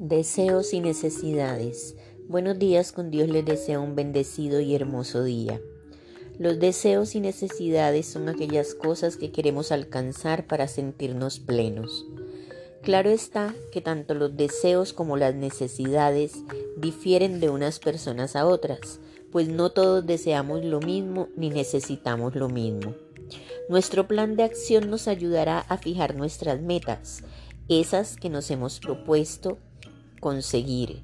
Deseos y necesidades. Buenos días, con Dios les deseo un bendecido y hermoso día. Los deseos y necesidades son aquellas cosas que queremos alcanzar para sentirnos plenos. Claro está que tanto los deseos como las necesidades difieren de unas personas a otras, pues no todos deseamos lo mismo ni necesitamos lo mismo. Nuestro plan de acción nos ayudará a fijar nuestras metas, esas que nos hemos propuesto conseguir.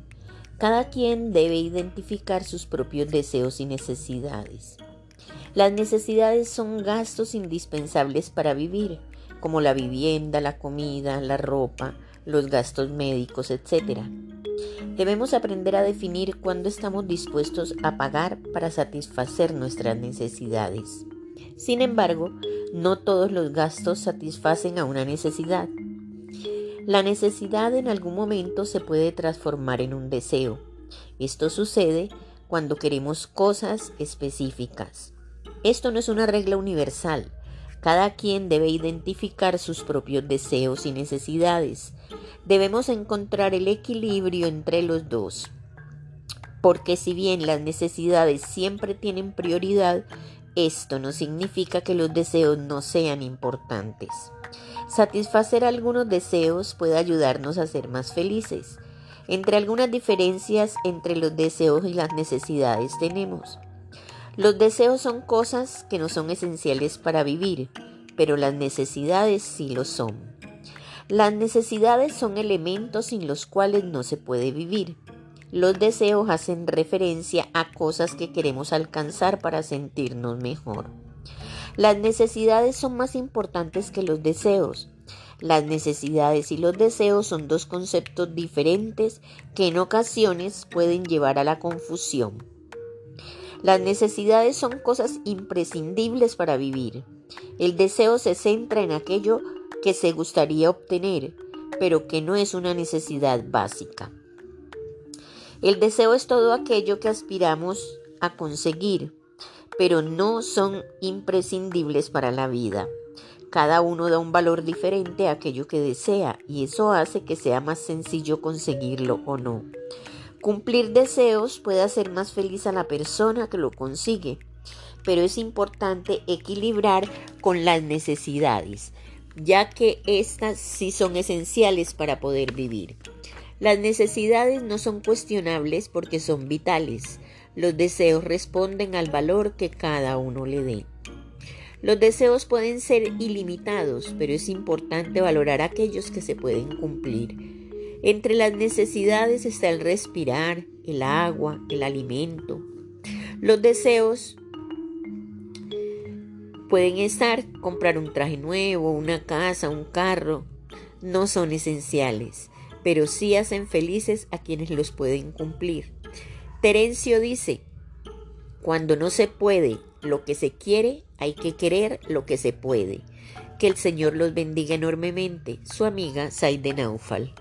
Cada quien debe identificar sus propios deseos y necesidades. Las necesidades son gastos indispensables para vivir, como la vivienda, la comida, la ropa, los gastos médicos, etc. Debemos aprender a definir cuándo estamos dispuestos a pagar para satisfacer nuestras necesidades. Sin embargo, no todos los gastos satisfacen a una necesidad. La necesidad en algún momento se puede transformar en un deseo. Esto sucede cuando queremos cosas específicas. Esto no es una regla universal. Cada quien debe identificar sus propios deseos y necesidades. Debemos encontrar el equilibrio entre los dos. Porque si bien las necesidades siempre tienen prioridad, esto no significa que los deseos no sean importantes. Satisfacer algunos deseos puede ayudarnos a ser más felices. Entre algunas diferencias entre los deseos y las necesidades tenemos. Los deseos son cosas que no son esenciales para vivir, pero las necesidades sí lo son. Las necesidades son elementos sin los cuales no se puede vivir. Los deseos hacen referencia a cosas que queremos alcanzar para sentirnos mejor. Las necesidades son más importantes que los deseos. Las necesidades y los deseos son dos conceptos diferentes que en ocasiones pueden llevar a la confusión. Las necesidades son cosas imprescindibles para vivir. El deseo se centra en aquello que se gustaría obtener, pero que no es una necesidad básica. El deseo es todo aquello que aspiramos a conseguir, pero no son imprescindibles para la vida. Cada uno da un valor diferente a aquello que desea y eso hace que sea más sencillo conseguirlo o no. Cumplir deseos puede hacer más feliz a la persona que lo consigue, pero es importante equilibrar con las necesidades, ya que éstas sí son esenciales para poder vivir. Las necesidades no son cuestionables porque son vitales. Los deseos responden al valor que cada uno le dé. Los deseos pueden ser ilimitados, pero es importante valorar aquellos que se pueden cumplir. Entre las necesidades está el respirar, el agua, el alimento. Los deseos pueden estar comprar un traje nuevo, una casa, un carro. No son esenciales, pero sí hacen felices a quienes los pueden cumplir. Terencio dice, cuando no se puede lo que se quiere, hay que querer lo que se puede. Que el Señor los bendiga enormemente. Su amiga Saide Naufal.